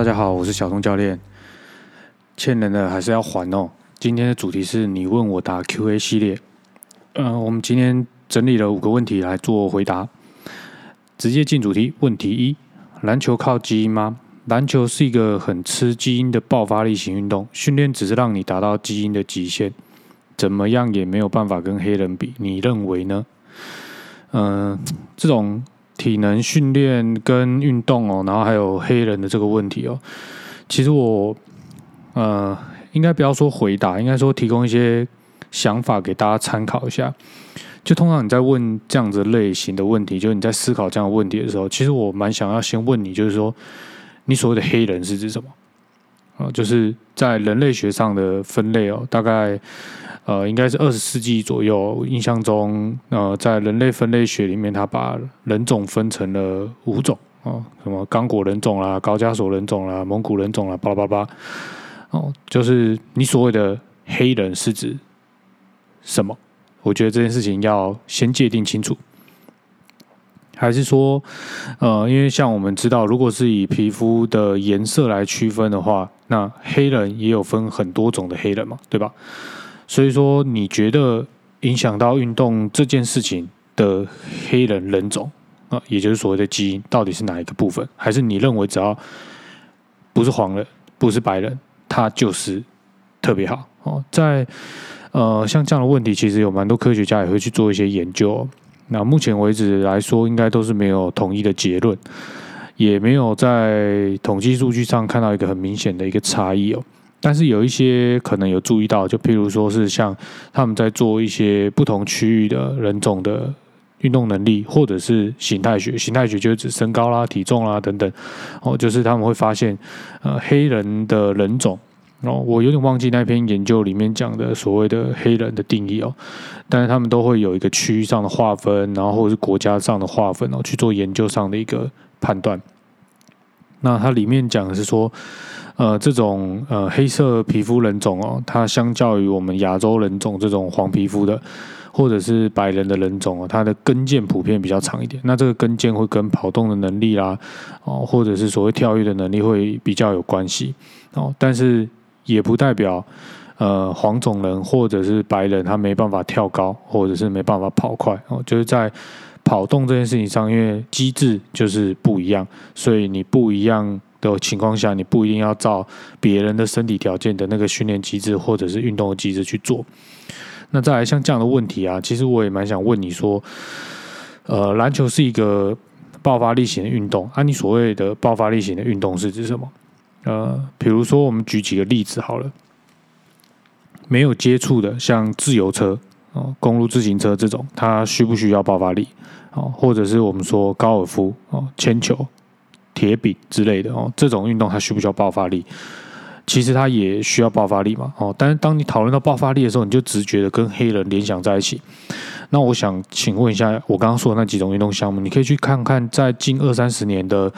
大家好，我是小东教练。欠人的还是要还哦。今天的主题是你问我答 Q&A 系列。嗯，我们今天整理了五个问题来做回答。直接进主题，问题一：篮球靠基因吗？篮球是一个很吃基因的爆发力型运动，训练只是让你达到基因的极限，怎么样也没有办法跟黑人比。你认为呢？嗯，这种。体能训练跟运动哦，然后还有黑人的这个问题哦，其实我呃应该不要说回答，应该说提供一些想法给大家参考一下。就通常你在问这样子类型的问题，就是你在思考这样的问题的时候，其实我蛮想要先问你，就是说你所谓的黑人是指什么？啊，就是在人类学上的分类哦，大概。呃，应该是二十世纪左右，印象中，呃，在人类分类学里面，他把人种分成了五种哦，什么刚果人种啦、高加索人种啦、蒙古人种啦，巴拉巴拉，哦，就是你所谓的黑人是指什么？我觉得这件事情要先界定清楚，还是说，呃，因为像我们知道，如果是以皮肤的颜色来区分的话，那黑人也有分很多种的黑人嘛，对吧？所以说，你觉得影响到运动这件事情的黑人人种啊，也就是所谓的基因，到底是哪一个部分？还是你认为只要不是黄人、不是白人，他就是特别好？哦，在呃，像这样的问题，其实有蛮多科学家也会去做一些研究。那目前为止来说，应该都是没有统一的结论，也没有在统计数据上看到一个很明显的一个差异哦。但是有一些可能有注意到，就譬如说是像他们在做一些不同区域的人种的运动能力，或者是形态学，形态学就是指身高啦、体重啦等等。哦，就是他们会发现，呃，黑人的人种哦，我有点忘记那篇研究里面讲的所谓的黑人的定义哦，但是他们都会有一个区域上的划分，然后或者是国家上的划分哦，去做研究上的一个判断。那它里面讲的是说。呃，这种呃黑色皮肤人种哦，它相较于我们亚洲人种这种黄皮肤的，或者是白人的人种哦，它的跟腱普遍比较长一点。那这个跟腱会跟跑动的能力啦，哦，或者是所谓跳跃的能力会比较有关系哦。但是也不代表呃黄种人或者是白人他没办法跳高，或者是没办法跑快哦。就是在跑动这件事情上，因为机制就是不一样，所以你不一样。的情况下，你不一定要照别人的身体条件的那个训练机制或者是运动的机制去做。那再来像这样的问题啊，其实我也蛮想问你说，呃，篮球是一个爆发力型的运动，啊，你所谓的爆发力型的运动是指什么？呃，比如说我们举几个例子好了，没有接触的，像自由车哦，公路自行车这种，它需不需要爆发力？哦，或者是我们说高尔夫哦，铅球。铁饼之类的哦，这种运动它需不需要爆发力？其实它也需要爆发力嘛哦。但是当你讨论到爆发力的时候，你就直觉的跟黑人联想在一起。那我想请问一下，我刚刚说的那几种运动项目，你可以去看看，在近二三十年的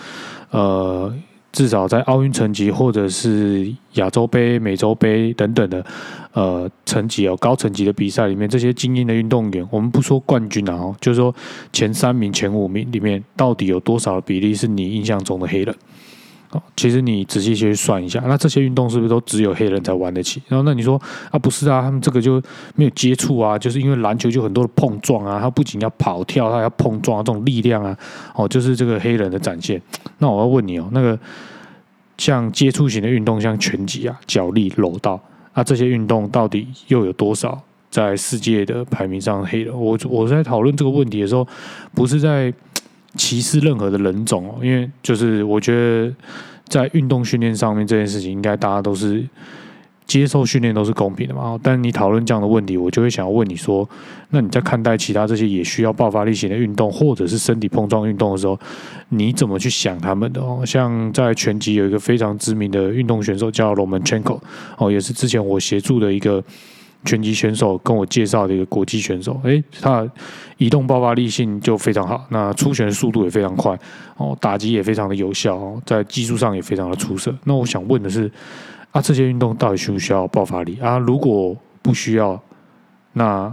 呃。至少在奥运成绩，或者是亚洲杯、美洲杯等等的呃成绩哦，高层级的比赛里面，这些精英的运动员，我们不说冠军啊，就是说前三名、前五名里面，到底有多少比例是你印象中的黑人？其实你仔细去算一下，那这些运动是不是都只有黑人才玩得起？然后那你说啊，不是啊，他们这个就没有接触啊，就是因为篮球就很多的碰撞啊，它不仅要跑跳，它要碰撞啊，这种力量啊，哦，就是这个黑人的展现。那我要问你哦，那个像接触型的运动，像拳击啊、脚力、柔道啊，这些运动到底又有多少在世界的排名上黑人？我我在讨论这个问题的时候，不是在。歧视任何的人种哦，因为就是我觉得在运动训练上面这件事情，应该大家都是接受训练都是公平的嘛。但你讨论这样的问题，我就会想要问你说，那你在看待其他这些也需要爆发力型的运动，或者是身体碰撞运动的时候，你怎么去想他们的哦？像在拳击有一个非常知名的运动选手叫 Lomachenko 哦，也是之前我协助的一个。拳击选手跟我介绍的一个国际选手，诶，他移动爆发力性就非常好，那出拳速度也非常快，哦，打击也非常的有效，在技术上也非常的出色。那我想问的是，啊，这些运动到底需不需要爆发力啊？如果不需要，那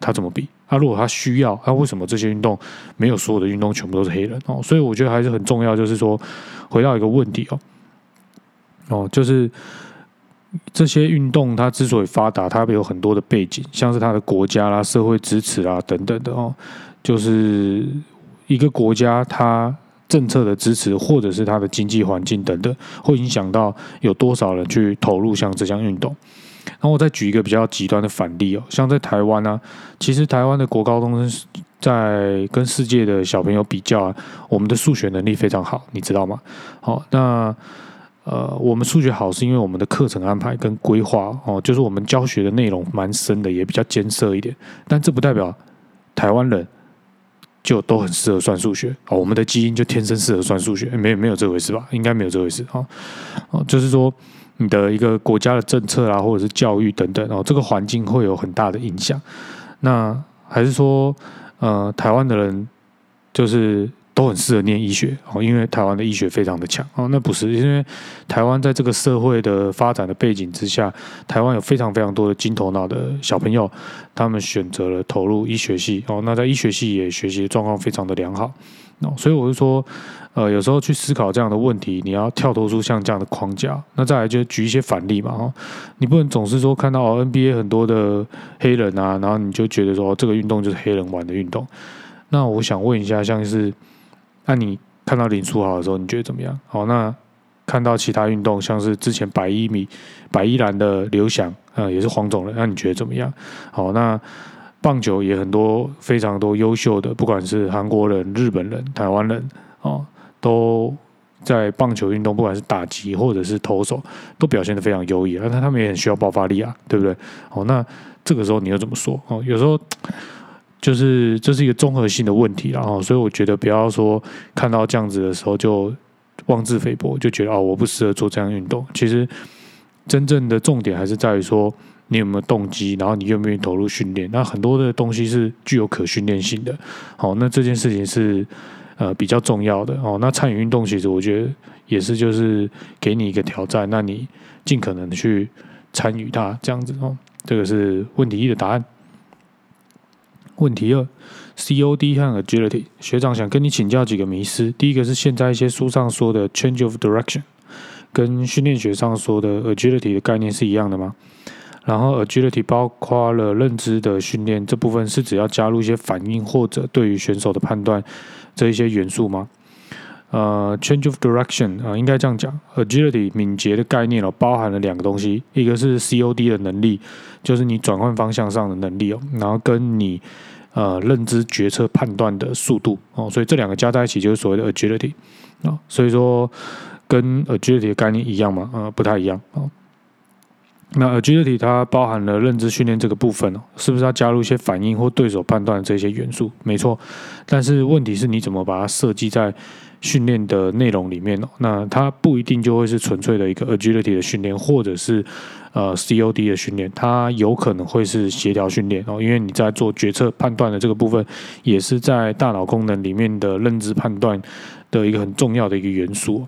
他怎么比？啊，如果他需要，啊，为什么这些运动没有所有的运动全部都是黑人？哦，所以我觉得还是很重要，就是说回到一个问题哦，哦，就是这些运动它之所以发达，它有很多的背景，像是它的国家啦、社会支持啦等等的哦，就是一个国家它政策的支持，或者是它的经济环境等等，会影响到有多少人去投入像这项运动。然后我再举一个比较极端的反例哦，像在台湾呢，其实台湾的国高中生在跟世界的小朋友比较啊，我们的数学能力非常好，你知道吗？好，那呃，我们数学好是因为我们的课程安排跟规划哦，就是我们教学的内容蛮深的，也比较艰涩一点。但这不代表台湾人就都很适合算数学哦，我们的基因就天生适合算数学，没有没有这回事吧？应该没有这回事哦，哦，就是说。你的一个国家的政策啊，或者是教育等等哦，这个环境会有很大的影响。那还是说，呃，台湾的人就是都很适合念医学哦，因为台湾的医学非常的强哦。那不是因为台湾在这个社会的发展的背景之下，台湾有非常非常多的金头脑的小朋友，他们选择了投入医学系哦。那在医学系也学习状况非常的良好哦，所以我就说。呃，有时候去思考这样的问题，你要跳脱出像这样的框架。那再来就举一些反例嘛，哈，你不能总是说看到 NBA 很多的黑人啊，然后你就觉得说这个运动就是黑人玩的运动。那我想问一下，像是那你看到林书豪的时候，你觉得怎么样？好，那看到其他运动，像是之前百一米、百一栏的刘翔，呃，也是黄种人，那你觉得怎么样？好，那棒球也很多非常多优秀的，不管是韩国人、日本人、台湾人，哦。都在棒球运动，不管是打击或者是投手，都表现的非常优异。那他们也很需要爆发力啊，对不对？哦，那这个时候你又怎么说？哦，有时候就是这是一个综合性的问题，然后所以我觉得不要说看到这样子的时候就妄自菲薄，就觉得哦我不适合做这样运动。其实真正的重点还是在于说你有没有动机，然后你愿不愿意投入训练。那很多的东西是具有可训练性的。好，那这件事情是。呃，比较重要的哦。那参与运动，其实我觉得也是，就是给你一个挑战，那你尽可能的去参与它，这样子哦。这个是问题一的答案。问题二，COD 和 Agility，学长想跟你请教几个迷思。第一个是现在一些书上说的 Change of Direction，跟训练学上说的 Agility 的概念是一样的吗？然后 Agility 包括了认知的训练，这部分是只要加入一些反应或者对于选手的判断。这一些元素吗？呃，change of direction 啊，应该这样讲，agility 敏捷的概念哦，包含了两个东西，一个是 COD 的能力，就是你转换方向上的能力哦，然后跟你呃认知决策判断的速度哦，所以这两个加在一起就是所谓的 agility 啊，所以说跟 agility 的概念一样吗？呃，不太一样哦。那 agility 它包含了认知训练这个部分哦，是不是要加入一些反应或对手判断这些元素？没错，但是问题是你怎么把它设计在训练的内容里面哦？那它不一定就会是纯粹的一个 agility 的训练，或者是呃 COD 的训练，它有可能会是协调训练哦，因为你在做决策判断的这个部分，也是在大脑功能里面的认知判断的一个很重要的一个元素。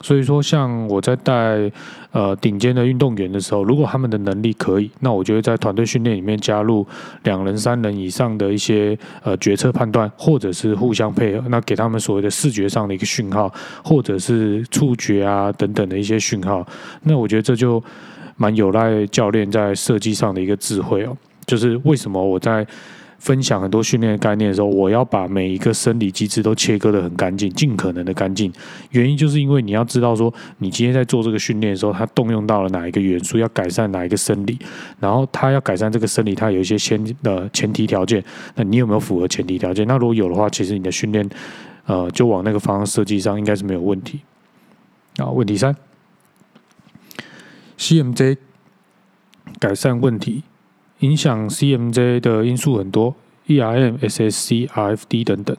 所以说，像我在带呃顶尖的运动员的时候，如果他们的能力可以，那我就会在团队训练里面加入两人、三人以上的一些呃决策判断，或者是互相配合，那给他们所谓的视觉上的一个讯号，或者是触觉啊等等的一些讯号。那我觉得这就蛮有赖教练在设计上的一个智慧哦，就是为什么我在。分享很多训练的概念的时候，我要把每一个生理机制都切割的很干净，尽可能的干净。原因就是因为你要知道说，你今天在做这个训练的时候，它动用到了哪一个元素，要改善哪一个生理，然后它要改善这个生理，它有一些先的前提条件。那你有没有符合前提条件？那如果有的话，其实你的训练，呃，就往那个方向设计上应该是没有问题。啊，问题三，CMJ 改善问题。影响 CMJ 的因素很多，ERM、SSC、RFD 等等，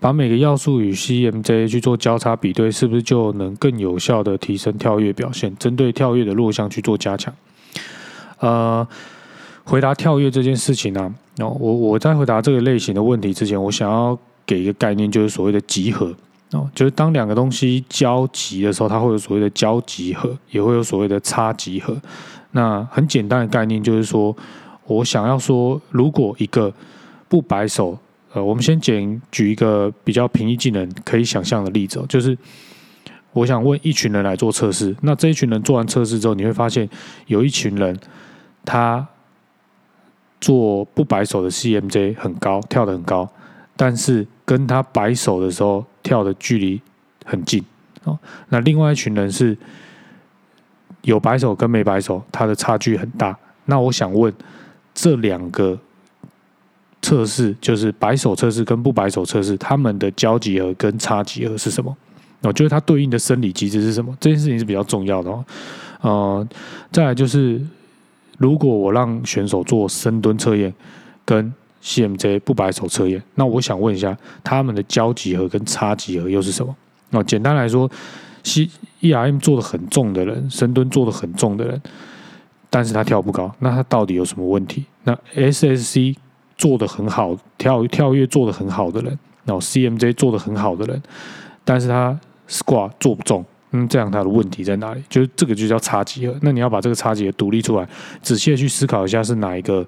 把每个要素与 CMJ 去做交叉比对，是不是就能更有效的提升跳跃表现？针对跳跃的弱项去做加强。呃，回答跳跃这件事情呢，哦，我我在回答这个类型的问题之前，我想要给一个概念，就是所谓的集合哦，就是当两个东西交集的时候，它会有所谓的交集合，也会有所谓的差集合。那很简单的概念就是说。我想要说，如果一个不摆手，呃，我们先简举一个比较平易近人、可以想象的例子，就是我想问一群人来做测试，那这一群人做完测试之后，你会发现有一群人他做不摆手的 CMJ 很高，跳得很高，但是跟他摆手的时候跳的距离很近哦。那另外一群人是有摆手跟没摆手，他的差距很大。那我想问这两个。测试就是白手测试跟不白手测试，他们的交集和跟差几何是什么？我觉得它对应的生理机制是什么？这件事情是比较重要的哦。呃，再来就是，如果我让选手做深蹲测验跟 CMJ 不白手测验，那我想问一下，他们的交集和跟差几何又是什么？哦，简单来说，C ERM 做的很重的人，深蹲做的很重的人，但是他跳不高，那他到底有什么问题？那 SSC 做的很好，跳跳跃做的很好的人，然后 CMJ 做的很好的人，但是他 squat 做不中，嗯，这样他的问题在哪里？就是这个就叫差级了。那你要把这个差级独立出来，仔细的去思考一下是哪一个。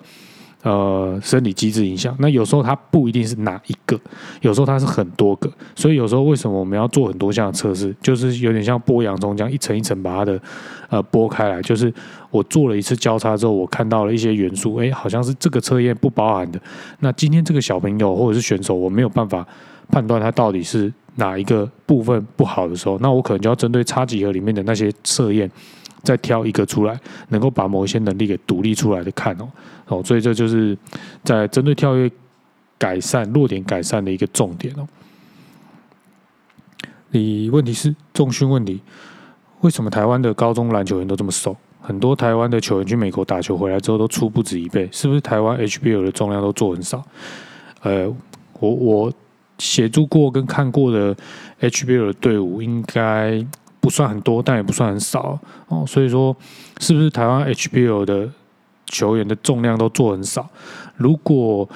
呃，生理机制影响，那有时候它不一定是哪一个，有时候它是很多个，所以有时候为什么我们要做很多项测试，就是有点像剥洋葱这样一层一层把它的呃剥开来，就是我做了一次交叉之后，我看到了一些元素，哎，好像是这个测验不包含的。那今天这个小朋友或者是选手，我没有办法判断他到底是哪一个部分不好的时候，那我可能就要针对差几何里面的那些测验。再挑一个出来，能够把某一些能力给独立出来的看哦，哦，所以这就是在针对跳跃改善弱点改善的一个重点哦。你问题是重训问题，为什么台湾的高中篮球员都这么瘦？很多台湾的球员去美国打球回来之后都出不止一倍，是不是台湾 HBL 的重量都做很少？呃，我我协助过跟看过的 HBL 的队伍应该。不算很多，但也不算很少哦。所以说，是不是台湾 HBL 的球员的重量都做很少？如果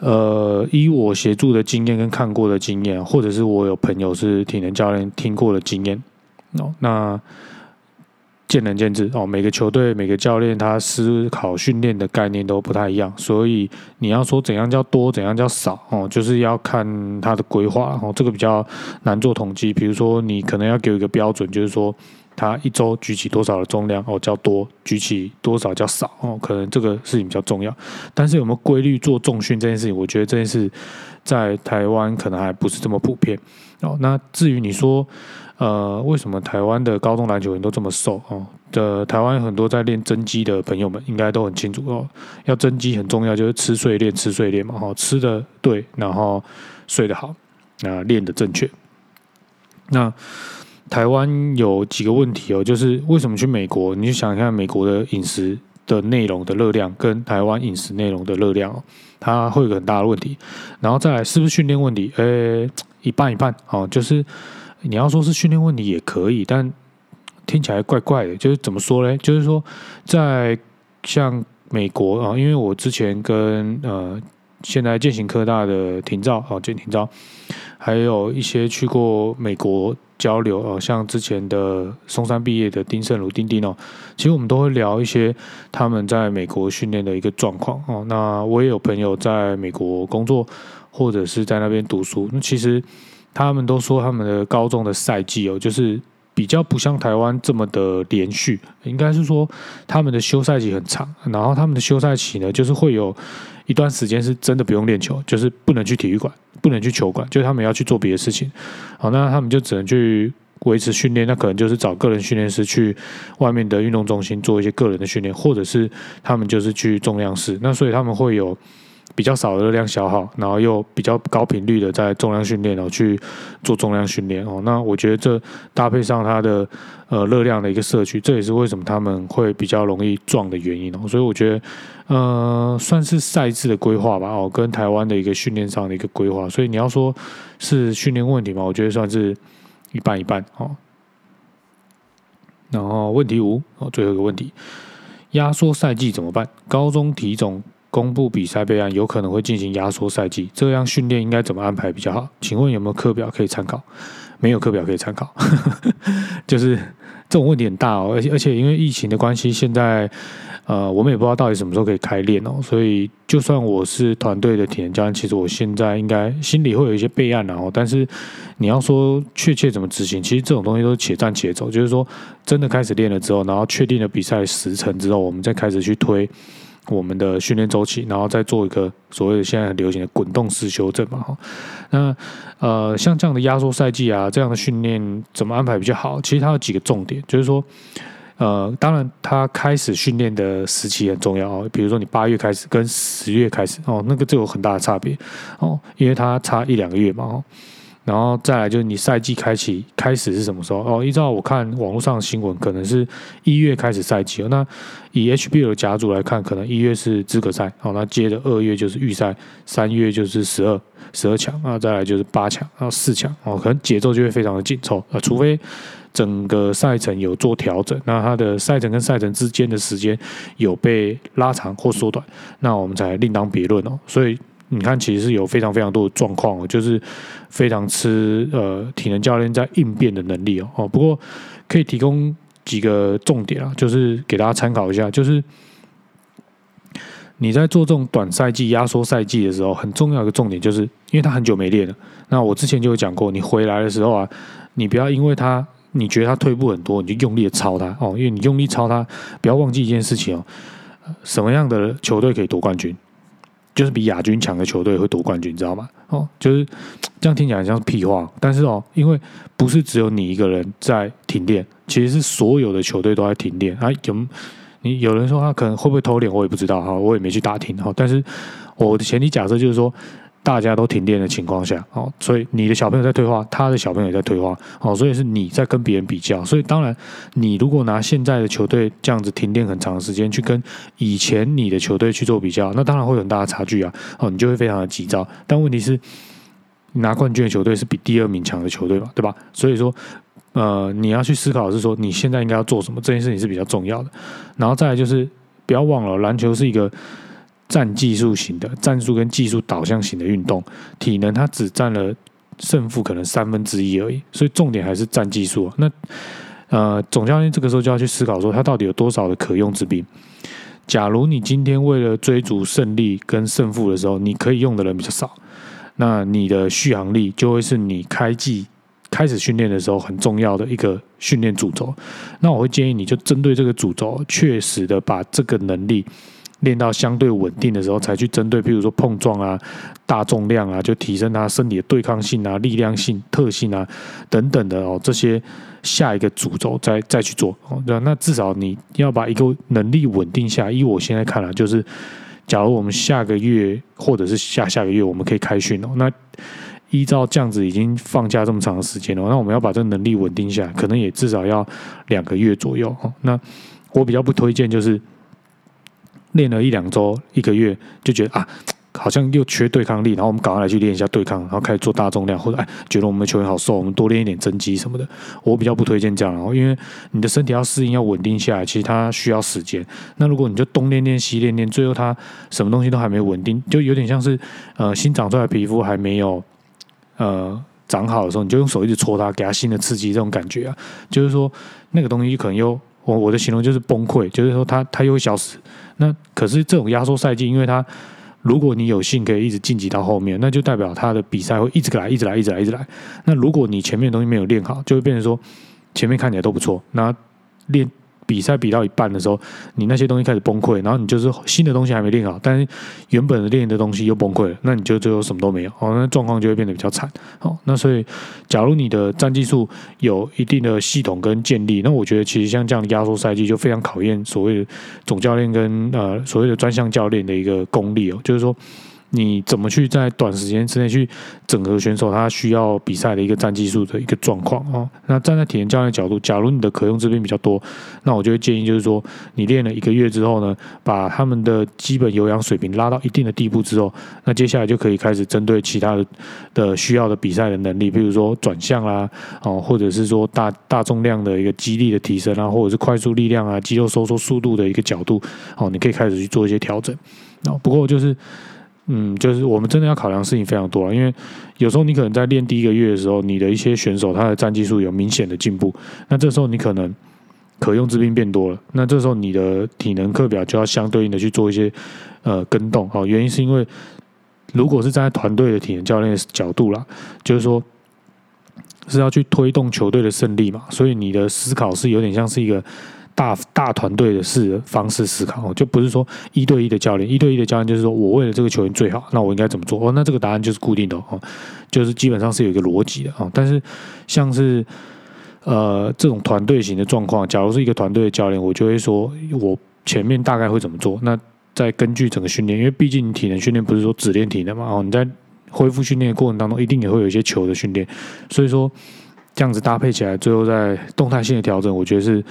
呃，依我协助的经验跟看过的经验，或者是我有朋友是体能教练听过的经验哦，那。见仁见智哦，每个球队、每个教练他思考训练的概念都不太一样，所以你要说怎样叫多，怎样叫少哦，就是要看他的规划哦，这个比较难做统计。比如说，你可能要给一个标准，就是说他一周举起多少的重量哦叫多，举起多少叫少哦，可能这个事情比较重要。但是有没有规律做重训这件事情，我觉得这件事在台湾可能还不是这么普遍那至于你说。呃，为什么台湾的高中篮球员都这么瘦哦？的台湾很多在练增肌的朋友们应该都很清楚哦。要增肌很重要，就是吃睡练，吃睡练嘛。哈，吃的对，然后睡得好，那练的正确。那台湾有几个问题哦，就是为什么去美国？你就想一下美国的饮食的内容的热量跟台湾饮食内容的热量，它会有很大的问题。然后再来是不是训练问题？诶，一半一半哦，就是。你要说是训练问题也可以，但听起来怪怪的。就是怎么说呢？就是说，在像美国啊，因为我之前跟呃现在建行科大的廷照啊，建廷照，还有一些去过美国交流啊，像之前的松山毕业的丁胜儒丁丁哦，其实我们都会聊一些他们在美国训练的一个状况哦。那我也有朋友在美国工作或者是在那边读书，那其实。他们都说他们的高中的赛季哦，就是比较不像台湾这么的连续，应该是说他们的休赛期很长，然后他们的休赛期呢，就是会有一段时间是真的不用练球，就是不能去体育馆，不能去球馆，就是他们要去做别的事情。好，那他们就只能去维持训练，那可能就是找个人训练师去外面的运动中心做一些个人的训练，或者是他们就是去重量室。那所以他们会有。比较少的热量消耗，然后又比较高频率的在重量训练，然后去做重量训练哦。那我觉得这搭配上它的呃热量的一个摄取，这也是为什么他们会比较容易壮的原因哦。所以我觉得呃算是赛制的规划吧哦，跟台湾的一个训练上的一个规划。所以你要说是训练问题嘛，我觉得算是一半一半哦。然后问题五哦，最后一个问题，压缩赛季怎么办？高中体总。公布比赛备案，有可能会进行压缩赛季，这样训练应该怎么安排比较好？请问有没有课表可以参考？没有课表可以参考，就是这种问题很大哦，而且而且因为疫情的关系，现在呃我们也不知道到底什么时候可以开练哦，所以就算我是团队的体能教练，其实我现在应该心里会有一些备案然后，但是你要说确切怎么执行，其实这种东西都是且战且走，就是说真的开始练了之后，然后确定了比赛时程之后，我们再开始去推。我们的训练周期，然后再做一个所谓的现在很流行的滚动式修正嘛，哈。那呃，像这样的压缩赛季啊，这样的训练怎么安排比较好？其实它有几个重点，就是说，呃，当然它开始训练的时期很重要哦。比如说你八月开始跟十月开始哦，那个就有很大的差别哦，因为它差一两个月嘛，哦。然后再来就是你赛季开启开始是什么时候？哦，依照我看网络上的新闻，可能是一月开始赛季。那以 HBL 的甲组来看，可能一月是资格赛，哦，那接着二月就是预赛，三月就是十二十二强，那，再来就是八强，然后四强，哦，可能节奏就会非常的紧凑啊。除非整个赛程有做调整，那它的赛程跟赛程之间的时间有被拉长或缩短，那我们才另当别论哦。所以。你看，其实是有非常非常多的状况，就是非常吃呃体能教练在应变的能力哦。哦，不过可以提供几个重点啊，就是给大家参考一下。就是你在做这种短赛季、压缩赛季的时候，很重要一个重点，就是因为他很久没练了。那我之前就有讲过，你回来的时候啊，你不要因为他你觉得他退步很多，你就用力的超他哦。因为你用力超他，不要忘记一件事情哦，什么样的球队可以夺冠军？就是比亚军强的球队会夺冠军，你知道吗？哦，就是这样听起来像是屁话，但是哦，因为不是只有你一个人在停电，其实是所有的球队都在停电啊。有你有人说他可能会不会偷脸，我也不知道哈，我也没去打听哈。但是我的前提假设就是说。大家都停电的情况下，哦，所以你的小朋友在退化，他的小朋友也在退化，哦，所以是你在跟别人比较，所以当然，你如果拿现在的球队这样子停电很长时间去跟以前你的球队去做比较，那当然会有很大的差距啊，哦，你就会非常的急躁。但问题是，拿冠军的球队是比第二名强的球队嘛，对吧？所以说，呃，你要去思考是说，你现在应该要做什么，这件事情是比较重要的。然后再来就是，不要忘了，篮球是一个。战技术型的战术跟技术导向型的运动，体能它只占了胜负可能三分之一而已，所以重点还是战技术。那呃，总教练这个时候就要去思考说，他到底有多少的可用之兵？假如你今天为了追逐胜利跟胜负的时候，你可以用的人比较少，那你的续航力就会是你开季开始训练的时候很重要的一个训练主轴。那我会建议你就针对这个主轴，确实的把这个能力。练到相对稳定的时候，才去针对，譬如说碰撞啊、大重量啊，就提升他身体的对抗性啊、力量性、特性啊等等的哦，这些下一个主轴再再去做哦。那至少你要把一个能力稳定下。依我现在看来，就是假如我们下个月或者是下下个月我们可以开训哦，那依照这样子已经放假这么长的时间了，那我们要把这能力稳定下，可能也至少要两个月左右哦。那我比较不推荐就是。练了一两周、一个月，就觉得啊，好像又缺对抗力，然后我们赶快来去练一下对抗，然后开始做大重量，或者哎，觉得我们的球员好瘦，我们多练一点增肌什么的。我比较不推荐这样，然后因为你的身体要适应、要稳定下来，其实它需要时间。那如果你就东练练、西练练，最后它什么东西都还没稳定，就有点像是呃新长出来皮肤还没有呃长好的时候，你就用手一直戳它，给它新的刺激，这种感觉啊，就是说那个东西可能又。我我的形容就是崩溃，就是说它它又会消失。那可是这种压缩赛季，因为它如果你有幸可以一直晋级到后面，那就代表他的比赛会一直来，一直来，一直来，一直来。那如果你前面东西没有练好，就会变成说前面看起来都不错，那练。比赛比到一半的时候，你那些东西开始崩溃，然后你就是新的东西还没练好，但是原本练的东西又崩溃了，那你就最后什么都没有，哦，那状况就会变得比较惨，好，那所以假如你的战技术有一定的系统跟建立，那我觉得其实像这样的压缩赛季就非常考验所谓的总教练跟呃所谓的专项教练的一个功力哦，就是说。你怎么去在短时间之内去整合选手他需要比赛的一个战技术的一个状况哦？那站在体验教练角度，假如你的可用之兵比较多，那我就会建议就是说，你练了一个月之后呢，把他们的基本有氧水平拉到一定的地步之后，那接下来就可以开始针对其他的的需要的比赛的能力，比如说转向啦，哦，或者是说大大重量的一个肌力的提升啊，或者是快速力量啊，肌肉收缩速度的一个角度，哦，你可以开始去做一些调整。那不过就是。嗯，就是我们真的要考量事情非常多了，因为有时候你可能在练第一个月的时候，你的一些选手他的战技术有明显的进步，那这时候你可能可用之兵变多了，那这时候你的体能课表就要相对应的去做一些呃跟动哦。原因是因为如果是站在团队的体能教练的角度啦，就是说是要去推动球队的胜利嘛，所以你的思考是有点像是一个大大团队的式方式思考，就不是说一对一的教练，一对一的教练就是说我为了这个球员最好，那我应该怎么做？哦，那这个答案就是固定的哦，就是基本上是有一个逻辑的哦。但是像是呃这种团队型的状况，假如是一个团队的教练，我就会说我前面大概会怎么做？那再根据整个训练，因为毕竟体能训练不是说只练体能嘛，哦，你在恢复训练的过程当中，一定也会有一些球的训练，所以说这样子搭配起来，最后在动态性的调整，我觉得是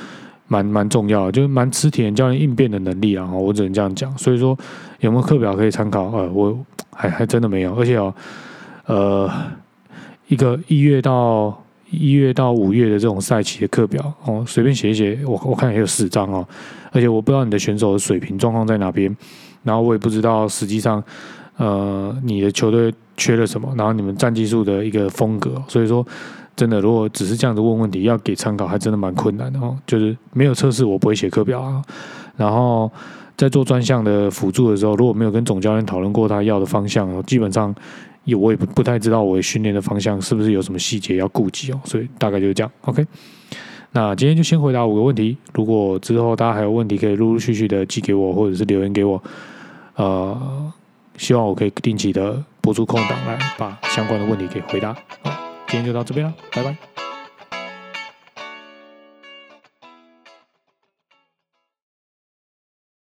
蛮蛮重要的，就是蛮吃体能教练应变的能力啊。我只能这样讲。所以说有没有课表可以参考？呃，我还还真的没有，而且哦，呃，一个一月到一月到五月的这种赛期的课表哦，随便写一写，我我看也有四张哦，而且我不知道你的选手的水平状况在哪边，然后我也不知道实际上呃你的球队。缺了什么？然后你们战技术的一个风格，所以说真的，如果只是这样子问问题，要给参考，还真的蛮困难的哦。就是没有测试，我不会写课表啊。然后在做专项的辅助的时候，如果没有跟总教练讨论过他要的方向，基本上也我也不不太知道我训练的方向是不是有什么细节要顾及哦。所以大概就是这样。OK，那今天就先回答五个问题。如果之后大家还有问题，可以陆陆续续的寄给我，或者是留言给我。呃，希望我可以定期的。拨出空档来把相关的问题给回答。今天就到这边了，拜拜。